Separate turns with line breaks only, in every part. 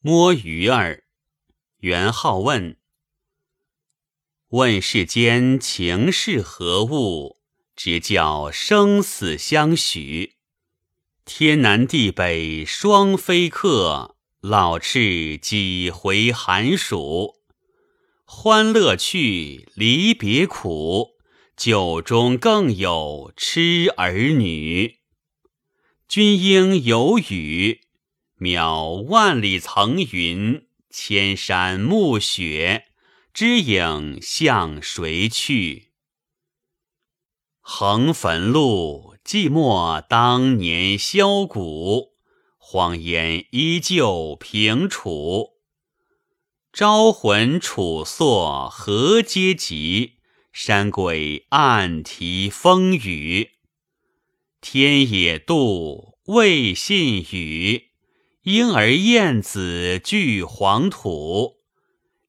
摸鱼儿，元好问。问世间情是何物，直教生死相许。天南地北双飞客，老翅几回寒暑。欢乐去，离别苦，酒中更有痴儿女。君应有语。渺万里层云，千山暮雪，知影向谁去？横汾路，寂寞当年箫鼓，荒烟依旧平楚。招魂楚作何嗟急？山鬼暗啼风雨。天也妒，未信语。婴儿燕子聚黄土，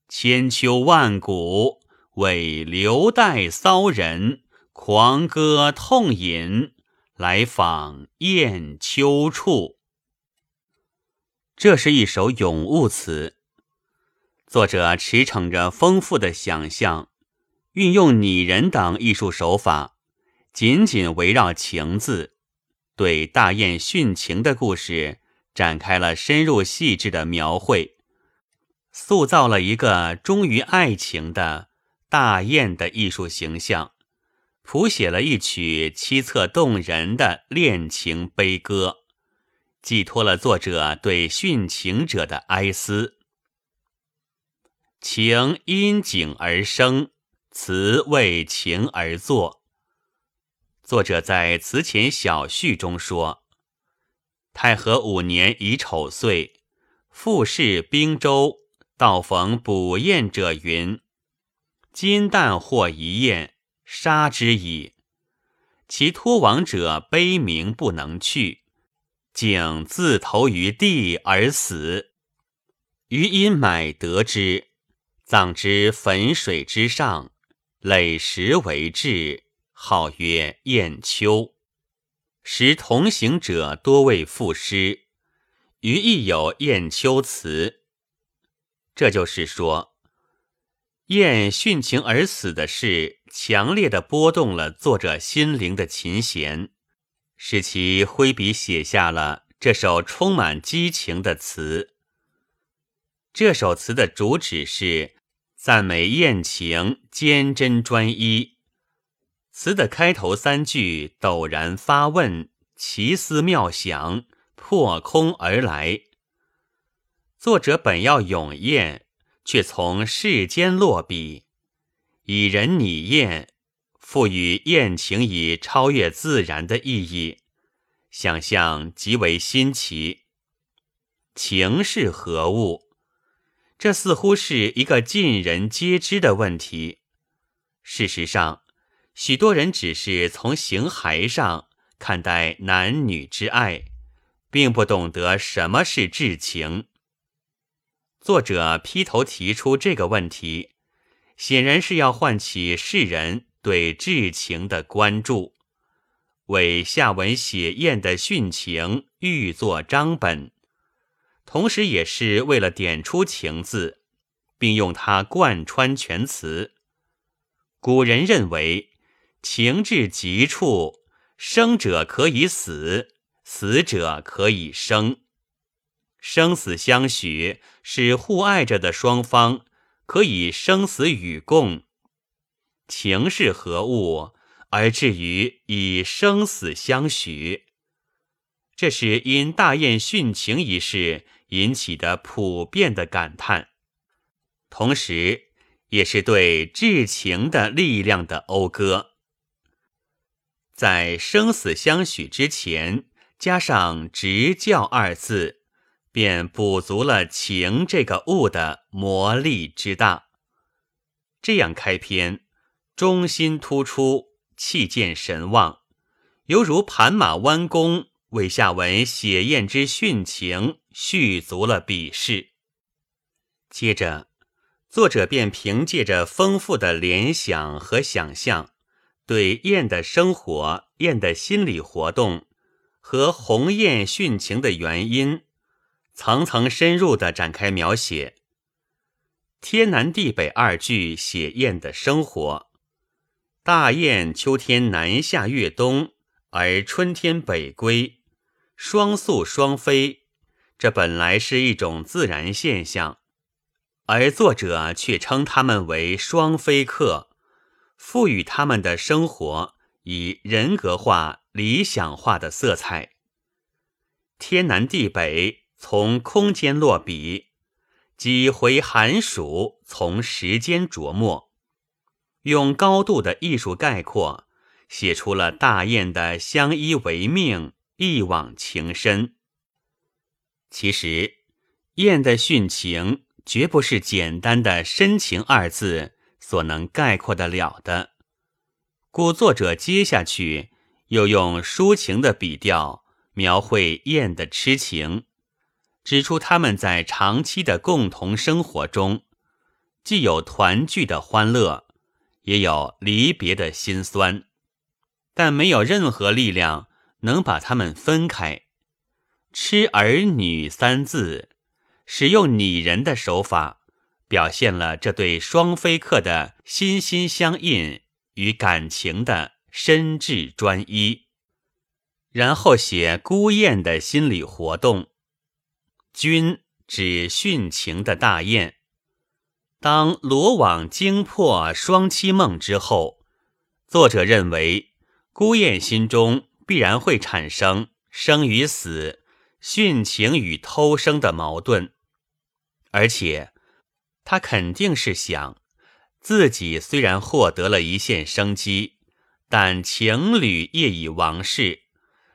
千秋万古为留待骚人狂歌痛饮，来访雁丘处。这是一首咏物词，作者驰骋着丰富的想象，运用拟人等艺术手法，紧紧围绕情字，对大雁殉情的故事。展开了深入细致的描绘，塑造了一个忠于爱情的大雁的艺术形象，谱写了一曲凄恻动人的恋情悲歌，寄托了作者对殉情者的哀思。情因景而生，词为情而作。作者在词前小序中说。太和五年乙丑岁，复试兵州，道逢捕雁者云：“金旦获一雁，杀之矣。”其托亡者悲鸣不能去，竟自投于地而死。余因买得之，葬之汾水之上，垒石为质，号曰雁丘。时同行者多为赋诗，余亦有雁丘词。这就是说，雁殉情而死的事，强烈的拨动了作者心灵的琴弦，使其挥笔写下了这首充满激情的词。这首词的主旨是赞美雁情坚贞专一。词的开头三句陡然发问，奇思妙想，破空而来。作者本要咏艳，却从世间落笔，以人拟艳，赋予艳情以超越自然的意义，想象极为新奇。情是何物？这似乎是一个尽人皆知的问题。事实上。许多人只是从形骸上看待男女之爱，并不懂得什么是至情。作者劈头提出这个问题，显然是要唤起世人对至情的关注，为下文写宴的殉情预作章本，同时也是为了点出情字，并用它贯穿全词。古人认为。情至极处，生者可以死，死者可以生。生死相许，是互爱着的双方可以生死与共。情是何物，而至于以生死相许？这是因大雁殉情一事引起的普遍的感叹，同时也是对至情的力量的讴歌。在生死相许之前，加上“执教”二字，便补足了情这个物的魔力之大。这样开篇，中心突出，气见神旺，犹如盘马弯弓，为下文写宴之殉情续足了笔势。接着，作者便凭借着丰富的联想和想象。对雁的生活、雁的心理活动和鸿雁殉情的原因，层层深入地展开描写。天南地北二句写燕的生活。大雁秋天南下越冬，而春天北归，双宿双飞，这本来是一种自然现象，而作者却称他们为双飞客，赋予他们的生活以人格化、理想化的色彩。天南地北，从空间落笔，几回寒暑，从时间琢磨。用高度的艺术概括，写出了大雁的相依为命、一往情深。其实，雁的殉情绝不是简单的深情二字所能概括得了的。故作者接下去又用抒情的笔调描绘燕的痴情，指出他们在长期的共同生活中，既有团聚的欢乐。也有离别的心酸，但没有任何力量能把他们分开。痴儿女三字，使用拟人的手法，表现了这对双飞客的心心相印与感情的深挚专一。然后写孤雁的心理活动。君指殉情的大雁。当罗网惊破双栖梦之后，作者认为孤雁心中必然会产生生与死、殉情与偷生的矛盾，而且他肯定是想自己虽然获得了一线生机，但情侣业已亡逝，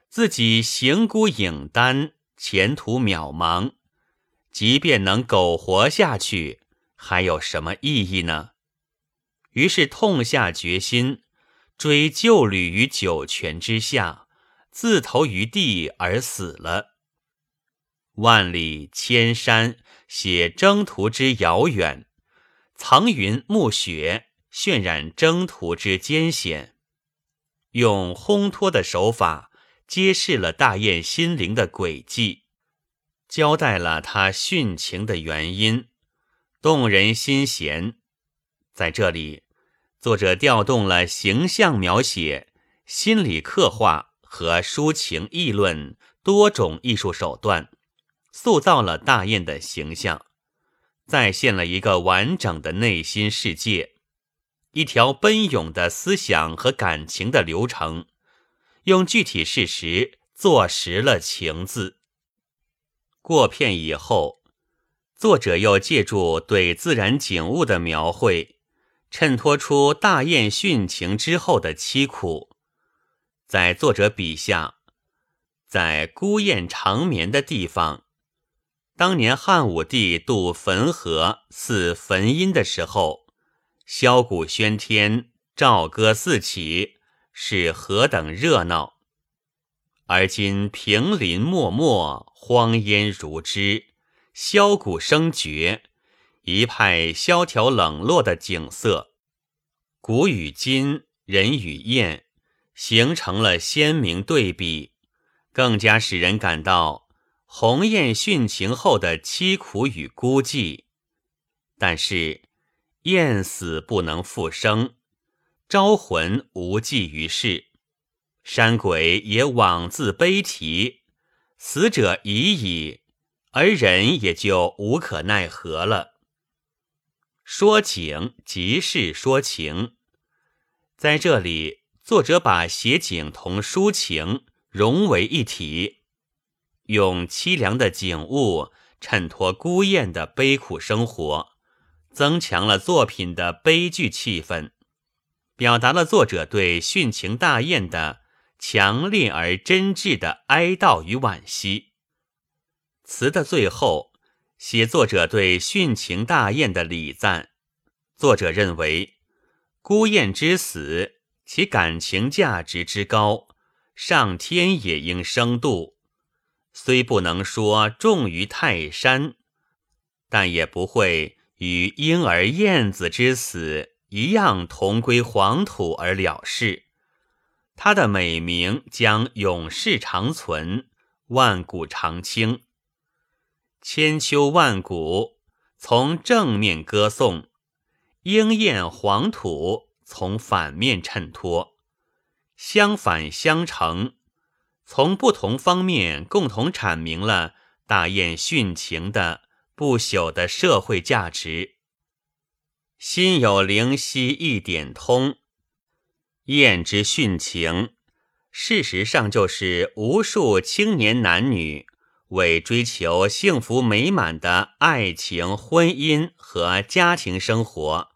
自己行孤影单，前途渺茫，即便能苟活下去。还有什么意义呢？于是痛下决心，追旧侣于九泉之下，自投于地而死了。万里千山写征途之遥远，层云暮雪渲染征途之艰险，用烘托的手法揭示了大雁心灵的轨迹，交代了他殉情的原因。动人心弦，在这里，作者调动了形象描写、心理刻画和抒情议论多种艺术手段，塑造了大雁的形象，再现了一个完整的内心世界，一条奔涌的思想和感情的流程，用具体事实坐实了情字。过片以后。作者又借助对自然景物的描绘，衬托出大雁殉情之后的凄苦。在作者笔下，在孤雁长眠的地方，当年汉武帝渡汾河祀汾阴的时候，箫鼓喧天，赵歌四起，是何等热闹！而今平林漠漠，荒烟如织。箫鼓声绝，一派萧条冷落的景色。古与今，人与雁，形成了鲜明对比，更加使人感到鸿雁殉情后的凄苦与孤寂。但是，雁死不能复生，招魂无济于事，山鬼也枉自悲啼，死者已矣。而人也就无可奈何了。说景即是说情，在这里，作者把写景同抒情融为一体，用凄凉的景物衬托孤雁的悲苦生活，增强了作品的悲剧气氛，表达了作者对殉情大雁的强烈而真挚的哀悼与惋惜。词的最后，写作者对殉情大雁的礼赞。作者认为，孤雁之死，其感情价值之高，上天也应生度。虽不能说重于泰山，但也不会与婴儿燕子之死一样同归黄土而了事。他的美名将永世长存，万古长青。千秋万古，从正面歌颂；鹰燕黄土，从反面衬托。相反相成，从不同方面共同阐明了大雁殉情的不朽的社会价值。心有灵犀一点通，雁之殉情，事实上就是无数青年男女。为追求幸福美满的爱情、婚姻和家庭生活，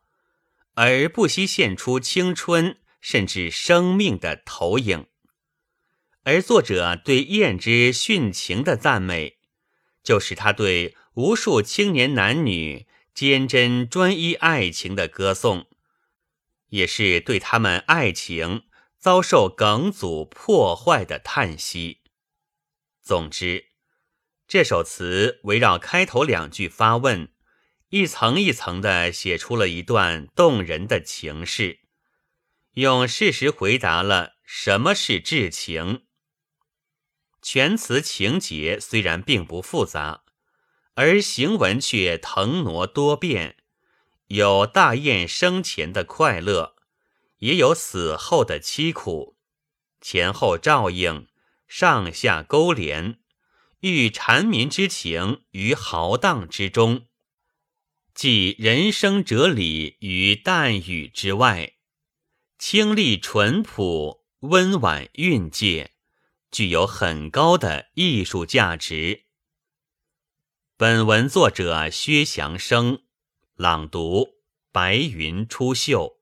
而不惜献出青春甚至生命的投影。而作者对燕之殉情的赞美，就是他对无数青年男女坚贞专一爱情的歌颂，也是对他们爱情遭受梗阻破坏的叹息。总之。这首词围绕开头两句发问，一层一层地写出了一段动人的情事，用事实回答了什么是至情。全词情节虽然并不复杂，而行文却腾挪多变，有大雁生前的快乐，也有死后的凄苦，前后照应，上下勾连。寓缠绵之情于豪荡之中，寄人生哲理于淡语之外，清丽淳朴、温婉蕴藉，具有很高的艺术价值。本文作者薛祥生，朗读：白云出岫。